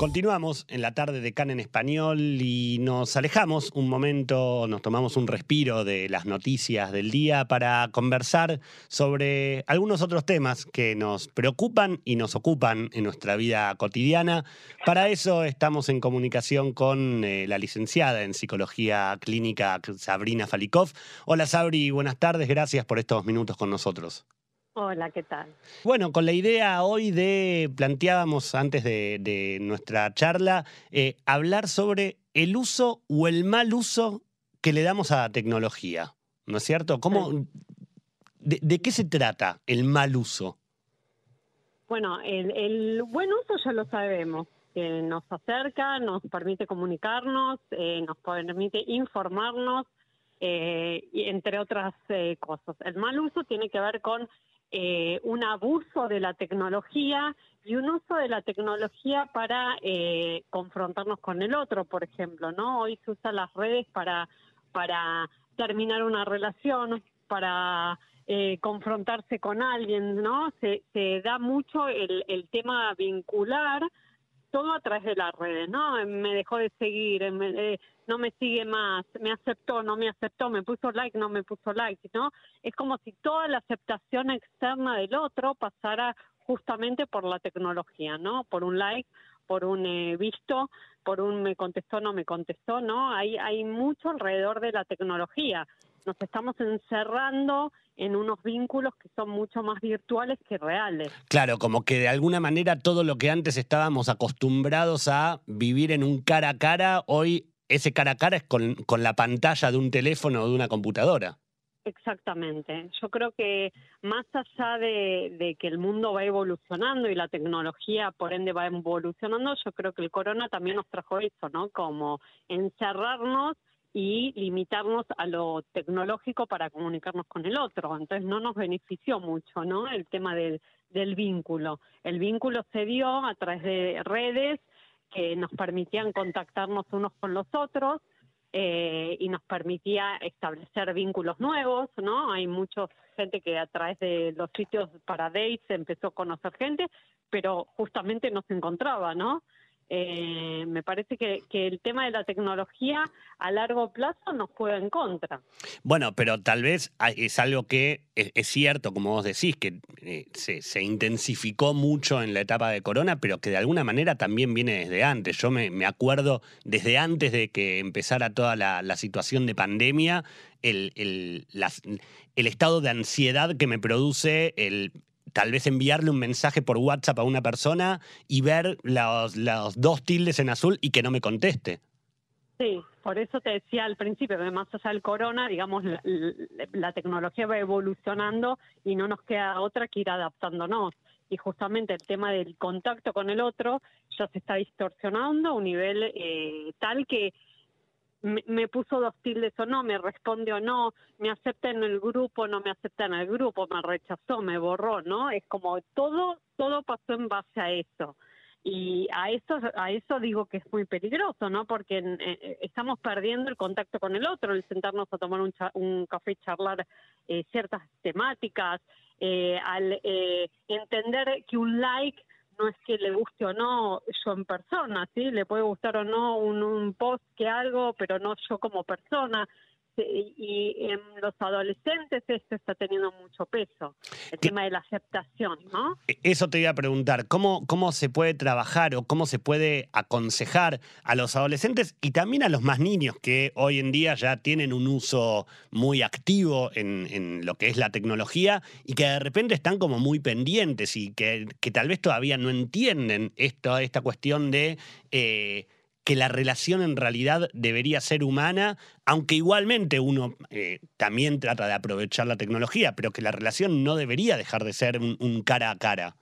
Continuamos en la tarde de CAN en español y nos alejamos un momento, nos tomamos un respiro de las noticias del día para conversar sobre algunos otros temas que nos preocupan y nos ocupan en nuestra vida cotidiana. Para eso estamos en comunicación con eh, la licenciada en psicología clínica Sabrina Falikov. Hola Sabri, buenas tardes, gracias por estos minutos con nosotros. Hola, ¿qué tal? Bueno, con la idea hoy de, planteábamos antes de, nuestra charla, eh, hablar sobre el uso o el mal uso que le damos a la tecnología, ¿no es cierto? ¿Cómo, de, qué se trata el mal uso? Bueno, el, buen uso ya lo sabemos, que nos acerca, nos permite comunicarnos, eh, nos permite informarnos, eh, entre otras cosas. El mal uso tiene que ver con eh, un abuso de la tecnología y un uso de la tecnología para eh, confrontarnos con el otro, por ejemplo, ¿no? Hoy se usan las redes para, para terminar una relación, para eh, confrontarse con alguien, ¿no? Se, se da mucho el, el tema vincular todo a través de las redes, ¿no? Me dejó de seguir, eh, no me sigue más, me aceptó, no me aceptó, me puso like, no me puso like, ¿no? Es como si toda la aceptación externa del otro pasara justamente por la tecnología, ¿no? Por un like, por un eh, visto, por un me contestó, no me contestó, ¿no? Hay, hay mucho alrededor de la tecnología. Nos estamos encerrando en unos vínculos que son mucho más virtuales que reales. Claro, como que de alguna manera todo lo que antes estábamos acostumbrados a vivir en un cara a cara, hoy ese cara a cara es con, con la pantalla de un teléfono o de una computadora. Exactamente. Yo creo que más allá de, de, que el mundo va evolucionando y la tecnología por ende va evolucionando, yo creo que el corona también nos trajo eso, ¿no? Como encerrarnos y limitarnos a lo tecnológico para comunicarnos con el otro. Entonces no nos benefició mucho, ¿no? El tema del, del vínculo. El vínculo se dio a través de redes que nos permitían contactarnos unos con los otros eh, y nos permitía establecer vínculos nuevos, ¿no? Hay mucha gente que a través de los sitios para dates empezó a conocer gente, pero justamente no se encontraba, ¿no? Eh, me parece que, el tema de la tecnología a largo plazo nos juega en contra. Bueno, pero tal vez es algo que es, cierto, como vos decís, que eh, se, intensificó mucho en la etapa de Corona, pero que de alguna manera también viene desde antes. Yo me, acuerdo desde antes de que empezara toda la, situación de pandemia, el, el estado de ansiedad que me produce el tal vez enviarle un mensaje por WhatsApp a una persona y ver los, dos tildes en azul y que no me conteste. Sí, por eso te decía al principio que más allá del corona, digamos, la, tecnología va evolucionando y no nos queda otra que ir adaptándonos. Y justamente el tema del contacto con el otro ya se está distorsionando a un nivel eh, tal que me, puso dos tildes o no, me responde o no, me acepta en el grupo, no me acepta en el grupo, me rechazó, me borró, ¿no? Es como todo, todo pasó en base a eso. Y a eso, a eso digo que es muy peligroso, ¿no? Porque eh, eh, estamos perdiendo el contacto con el otro, el sentarnos a tomar un, un café y charlar eh, ciertas temáticas, al entender que un like no es que le guste o no yo en persona, ¿sí? Le puede gustar o no un, un post que algo, pero no yo como persona y en los adolescentes esto está teniendo mucho peso, el tema de la aceptación, ¿no? E, eso te iba a preguntar, ¿cómo, ¿cómo se puede trabajar o cómo se puede aconsejar a los adolescentes y también a los más niños que hoy en día ya tienen un uso muy activo en, lo que es la tecnología y que de repente están como muy pendientes y que, que tal vez todavía no entienden esto, esta cuestión de... Eh, que la relación en realidad debería ser humana, aunque igualmente uno eh, también trata de aprovechar la tecnología, pero que la relación no debería dejar de ser un, cara a cara.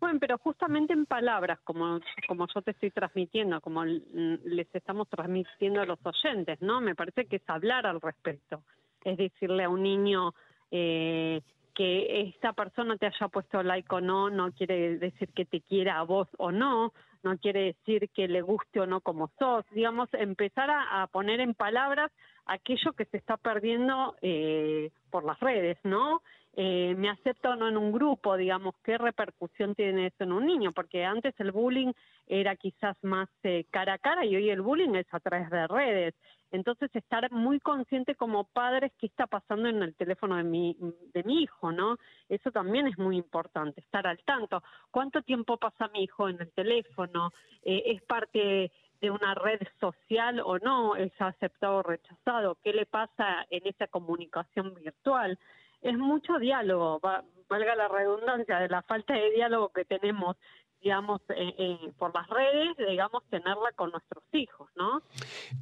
Bueno, pero justamente en palabras, como, como yo te estoy transmitiendo, como les estamos transmitiendo a los oyentes, ¿no? Me parece que es hablar al respecto. Es decirle a un niño eh, que esta persona te haya puesto like o no, no quiere decir que te quiera a vos o no, no quiere decir que le guste o no como sos, digamos, empezar a, poner en palabras aquello que se está perdiendo eh, por las redes, ¿no? Eh, me acepto o no en un grupo, digamos, qué repercusión tiene eso en un niño, porque antes el bullying era quizás más eh, cara a cara y hoy el bullying es a través de redes. Entonces, estar muy consciente como padres qué está pasando en el teléfono de mi, de mi hijo, ¿no? Eso también es muy importante, estar al tanto. ¿Cuánto tiempo pasa mi hijo en el teléfono? ¿Es parte de una red social o no? ¿Es aceptado o rechazado? ¿Qué le pasa en esa comunicación virtual? Es mucho diálogo, valga la redundancia, de la falta de diálogo que tenemos digamos, eh, eh, por las redes, digamos, tenerla con nuestros hijos, ¿no?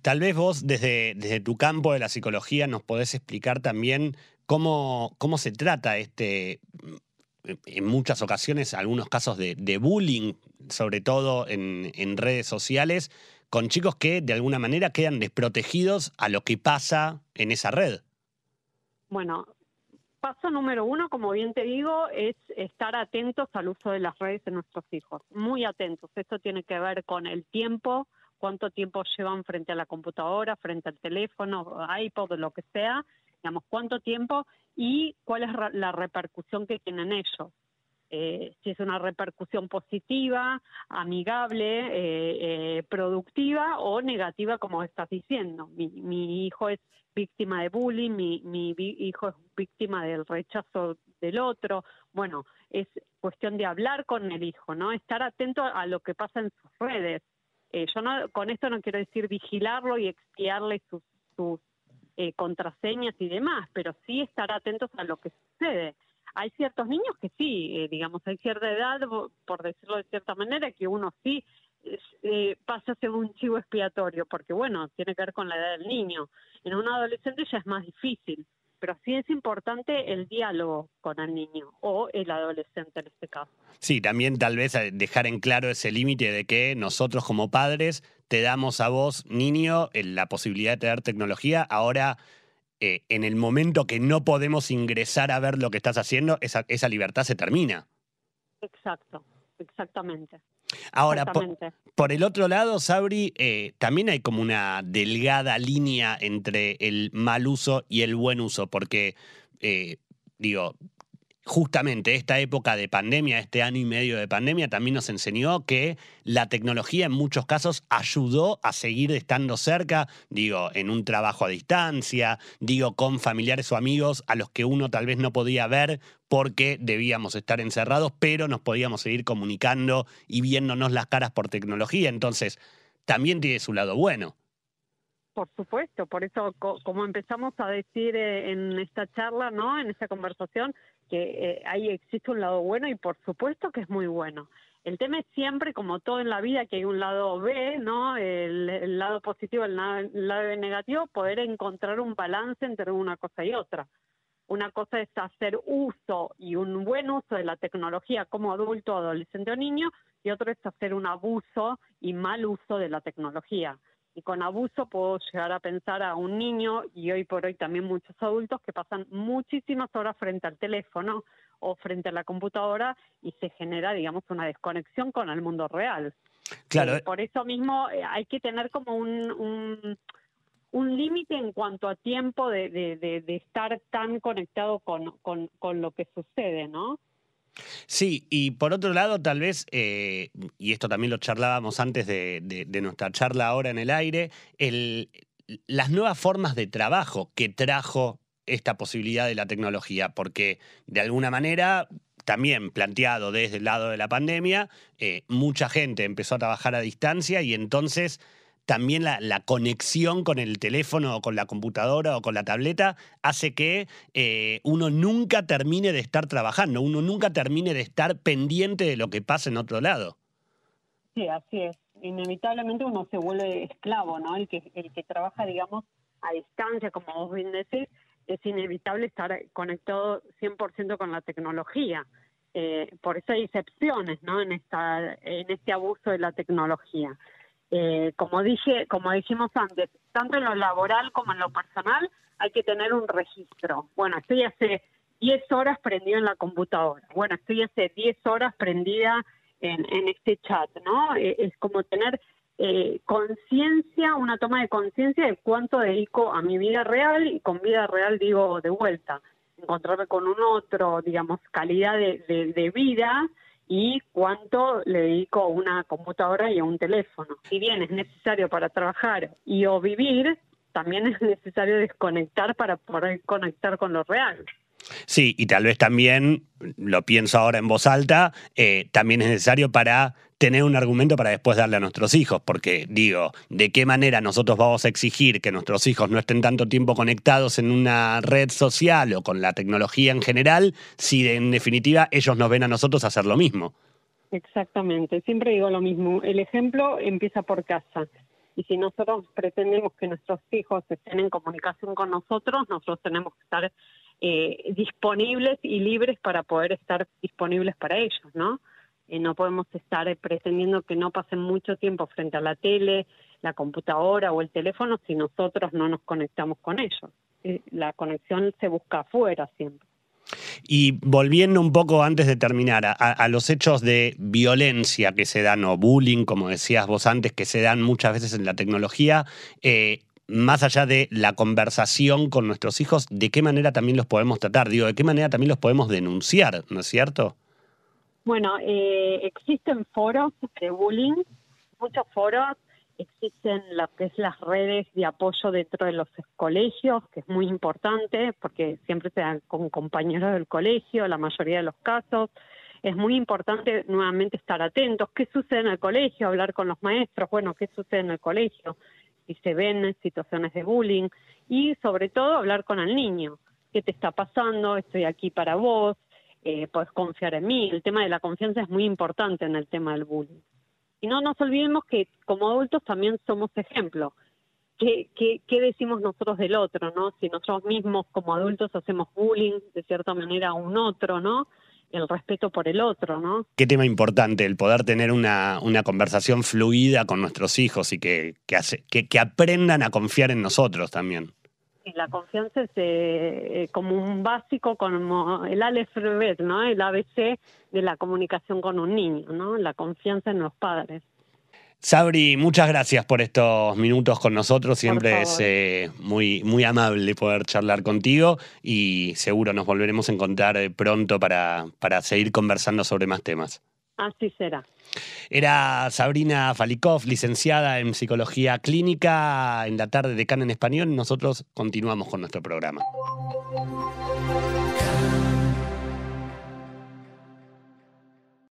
Tal vez vos, desde, desde tu campo de la psicología, nos podés explicar también cómo, cómo se trata este, en muchas ocasiones, algunos casos de, bullying, sobre todo en, en redes sociales, con chicos que de alguna manera quedan desprotegidos a lo que pasa en esa red. Bueno, paso número uno, como bien te digo, es estar atentos al uso de las redes de nuestros hijos, muy atentos. Esto tiene que ver con el tiempo, cuánto tiempo llevan frente a la computadora, frente al teléfono, iPod, lo que sea, digamos, cuánto tiempo y cuál es la repercusión que tienen ellos. Eh, si es una repercusión positiva, amigable, eh, eh, productiva o negativa, como estás diciendo. Mi, hijo es víctima de bullying, mi, mi, hijo es víctima del rechazo del otro. Bueno, es cuestión de hablar con el hijo, ¿no? Estar atento a lo que pasa en sus redes. yo no, con esto no quiero decir vigilarlo y expiarle sus contraseñas y demás, pero sí estar atentos a lo que sucede hay ciertos niños que sí, eh, digamos, hay cierta edad, por decirlo de cierta manera, que uno sí eh, pasa a ser un chivo expiatorio, porque bueno, tiene que ver con la edad del niño. En un adolescente ya es más difícil, pero sí es importante el diálogo con el niño o el adolescente en este caso. Sí, también tal vez eh, dejar en claro ese límite de que nosotros como padres te damos a vos, niño, la posibilidad de tener tecnología. Ahora eh, en el momento que no podemos ingresar a ver lo que estás haciendo, esa, esa libertad se termina. Exacto, exactamente. Ahora, por, el otro lado, Sabri, eh, también hay como una delgada línea entre el mal uso y el buen uso, porque, eh, digo, justamente esta época de pandemia, este año y medio de pandemia, también nos enseñó que la tecnología en muchos casos ayudó a seguir estando cerca, digo, en un trabajo a distancia, digo, con familiares o amigos a los que uno tal vez no podía ver porque debíamos estar encerrados, pero nos podíamos seguir comunicando y viéndonos las caras por tecnología. Entonces, también tiene su lado bueno. Por supuesto, por eso como empezamos a decir eh, en esta charla, ¿no? En esta conversación, que eh, ahí existe un lado bueno y por supuesto que es muy bueno. El tema es siempre, como todo en la vida, que hay un lado B, ¿no? El, lado positivo, el, el lado negativo, poder encontrar un balance entre una cosa y otra. Una cosa es hacer uso y un buen uso de la tecnología como adulto, adolescente o niño, y otro es hacer un abuso y mal uso de la tecnología y con abuso puedo llegar a pensar a un niño y hoy por hoy también muchos adultos que pasan muchísimas horas frente al teléfono o frente a la computadora y se genera, digamos, una desconexión con el mundo real. Claro. Eh, por eso mismo eh, hay que tener como un, un, límite en cuanto a tiempo de, de, estar tan conectado con, con, con lo que sucede, ¿no? Sí, y por otro lado, tal vez, eh, y esto también lo charlábamos antes de, nuestra charla ahora en el aire, las nuevas formas de trabajo que trajo esta posibilidad de la tecnología, porque de alguna manera también planteado desde el lado de la pandemia, eh, mucha gente empezó a trabajar a distancia y entonces también la, conexión con el teléfono o con la computadora o con la tableta hace que eh, uno nunca termine de estar trabajando, uno nunca termine de estar pendiente de lo que pasa en otro lado. Sí, así es. Inevitablemente uno se vuelve esclavo, ¿no? El que, el que trabaja, digamos, a distancia, como vos bien decís, es inevitable estar conectado 100% con la tecnología. Eh, por eso hay excepciones, ¿no? En, esta, en este abuso de la tecnología. Eh, como dije, como dijimos antes, tanto en lo laboral como en lo personal hay que tener un registro. Bueno, estoy hace 10 horas prendido en la computadora. Bueno, estoy hace 10 horas prendida en, este chat, ¿no? Eh, es como tener eh, conciencia, una toma de conciencia de cuánto dedico a mi vida real y con vida real digo de vuelta, encontrarme con un otro, digamos, calidad de, vida y cuánto le dedico a una computadora y a un teléfono. Si bien es necesario para trabajar y o vivir, también es necesario desconectar para poder conectar con lo real. Sí, y tal vez también, lo pienso ahora en voz alta, eh, también es necesario para tener un argumento para después darle a nuestros hijos, porque digo, ¿de qué manera nosotros vamos a exigir que nuestros hijos no estén tanto tiempo conectados en una red social o con la tecnología en general, si en definitiva ellos nos ven a nosotros hacer lo mismo? Exactamente, siempre digo lo mismo, el ejemplo empieza por casa. Y si nosotros pretendemos que nuestros hijos estén en comunicación con nosotros, nosotros tenemos que estar eh, disponibles y libres para poder estar disponibles para ellos, ¿no? Eh, no podemos estar eh, pretendiendo que no pasen mucho tiempo frente a la tele, la computadora o el teléfono si nosotros no nos conectamos con ellos. Eh, la conexión se busca afuera siempre. Y volviendo un poco antes de terminar a, los hechos de violencia que se dan o bullying, como decías vos antes, que se dan muchas veces en la tecnología, más allá de la conversación con nuestros hijos, ¿de qué manera también los podemos tratar? Digo, ¿de qué manera también los podemos denunciar? ¿No es cierto? Bueno, eh, existen foros de bullying, muchos foros, existen lo que es las redes de apoyo dentro de los colegios, que es muy importante porque siempre se dan con compañeros del colegio, la mayoría de los casos. Es muy importante nuevamente estar atentos. ¿Qué sucede en el colegio? Hablar con los maestros. Bueno, ¿qué sucede en el colegio? Si se ven situaciones de bullying. Y sobre todo hablar con el niño. ¿Qué te está pasando? Estoy aquí para vos eh, puedes confiar en mí. El tema de la confianza es muy importante en el tema del bullying. Y no nos olvidemos que como adultos también somos ejemplo. ¿Qué, qué, qué decimos nosotros del otro, no? Si nosotros mismos como adultos hacemos bullying de cierta manera a un otro, ¿no? El respeto por el otro, ¿no? Qué tema importante, el poder tener una, una conversación fluida con nuestros hijos y que, que, hace, que, que aprendan a confiar en nosotros también la confianza es eh, como un básico, como el alfabeto, ¿no? El ABC de la comunicación con un niño, ¿no? La confianza en los padres. Sabri, muchas gracias por estos minutos con nosotros. Siempre es eh, muy, muy amable poder charlar contigo y seguro nos volveremos a encontrar eh, pronto para, para seguir conversando sobre más temas. Así será. Era Sabrina Falikov, licenciada en Psicología Clínica, en la tarde de CAN en Español. Nosotros continuamos con nuestro programa.